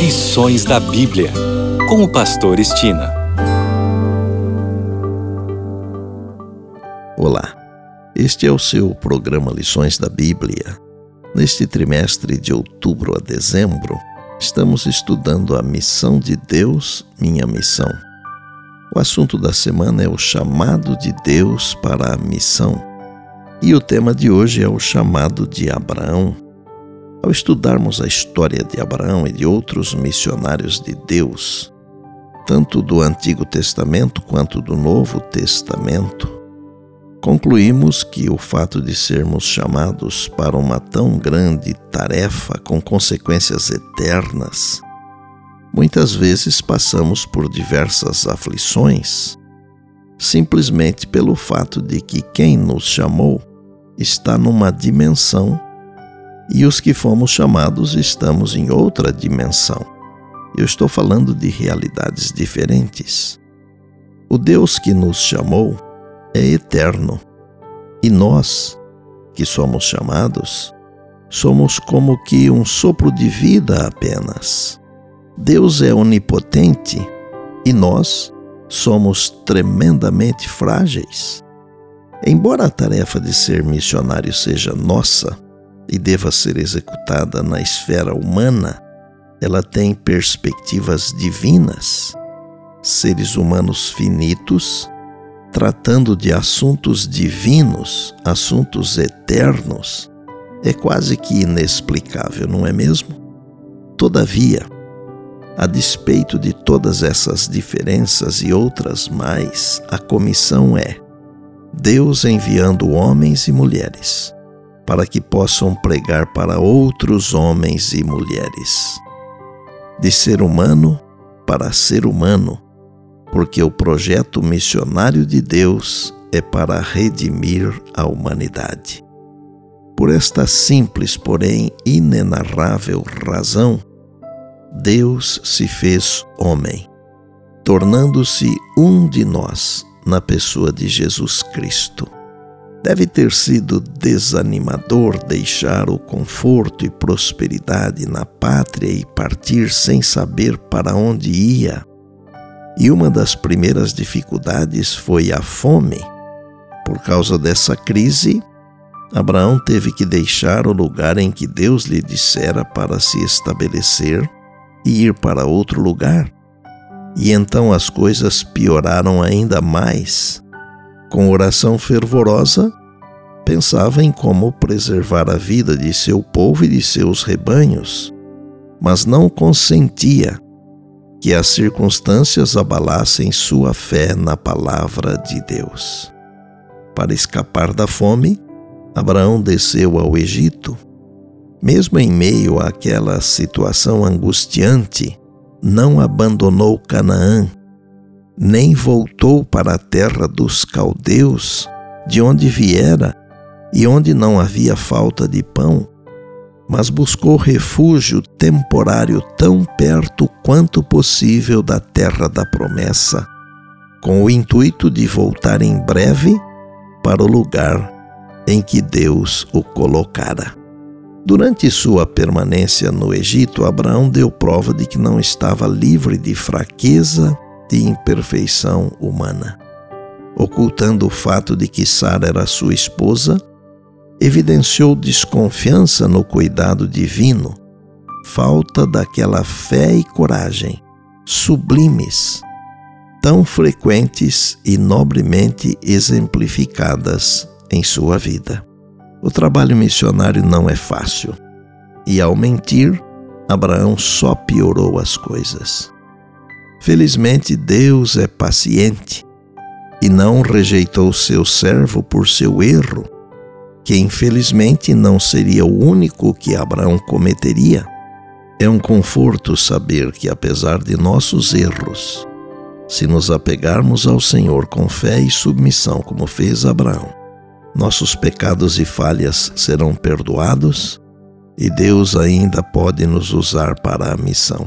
Lições da Bíblia, com o Pastor Estina. Olá, este é o seu programa Lições da Bíblia. Neste trimestre de outubro a dezembro, estamos estudando a missão de Deus, minha missão. O assunto da semana é o chamado de Deus para a missão. E o tema de hoje é o chamado de Abraão. Ao estudarmos a história de Abraão e de outros missionários de Deus, tanto do Antigo Testamento quanto do Novo Testamento, concluímos que o fato de sermos chamados para uma tão grande tarefa com consequências eternas, muitas vezes passamos por diversas aflições, simplesmente pelo fato de que quem nos chamou está numa dimensão e os que fomos chamados estamos em outra dimensão. Eu estou falando de realidades diferentes. O Deus que nos chamou é eterno e nós, que somos chamados, somos como que um sopro de vida apenas. Deus é onipotente e nós somos tremendamente frágeis. Embora a tarefa de ser missionário seja nossa, e deva ser executada na esfera humana, ela tem perspectivas divinas. Seres humanos finitos, tratando de assuntos divinos, assuntos eternos, é quase que inexplicável, não é mesmo? Todavia, a despeito de todas essas diferenças e outras mais, a comissão é Deus enviando homens e mulheres para que possam pregar para outros homens e mulheres. De ser humano para ser humano, porque o projeto missionário de Deus é para redimir a humanidade. Por esta simples, porém inenarrável razão, Deus se fez homem, tornando-se um de nós na pessoa de Jesus Cristo. Deve ter sido desanimador deixar o conforto e prosperidade na pátria e partir sem saber para onde ia. E uma das primeiras dificuldades foi a fome. Por causa dessa crise, Abraão teve que deixar o lugar em que Deus lhe dissera para se estabelecer e ir para outro lugar. E então as coisas pioraram ainda mais com oração fervorosa, pensava em como preservar a vida de seu povo e de seus rebanhos, mas não consentia que as circunstâncias abalassem sua fé na palavra de Deus. Para escapar da fome, Abraão desceu ao Egito. Mesmo em meio àquela situação angustiante, não abandonou Canaã nem voltou para a terra dos caldeus, de onde viera e onde não havia falta de pão, mas buscou refúgio temporário tão perto quanto possível da terra da promessa, com o intuito de voltar em breve para o lugar em que Deus o colocara. Durante sua permanência no Egito, Abraão deu prova de que não estava livre de fraqueza de imperfeição humana. Ocultando o fato de que Sara era sua esposa, evidenciou desconfiança no cuidado divino, falta daquela fé e coragem sublimes, tão frequentes e nobremente exemplificadas em sua vida. O trabalho missionário não é fácil, e ao mentir, Abraão só piorou as coisas. Felizmente, Deus é paciente e não rejeitou seu servo por seu erro, que infelizmente não seria o único que Abraão cometeria. É um conforto saber que, apesar de nossos erros, se nos apegarmos ao Senhor com fé e submissão, como fez Abraão, nossos pecados e falhas serão perdoados e Deus ainda pode nos usar para a missão.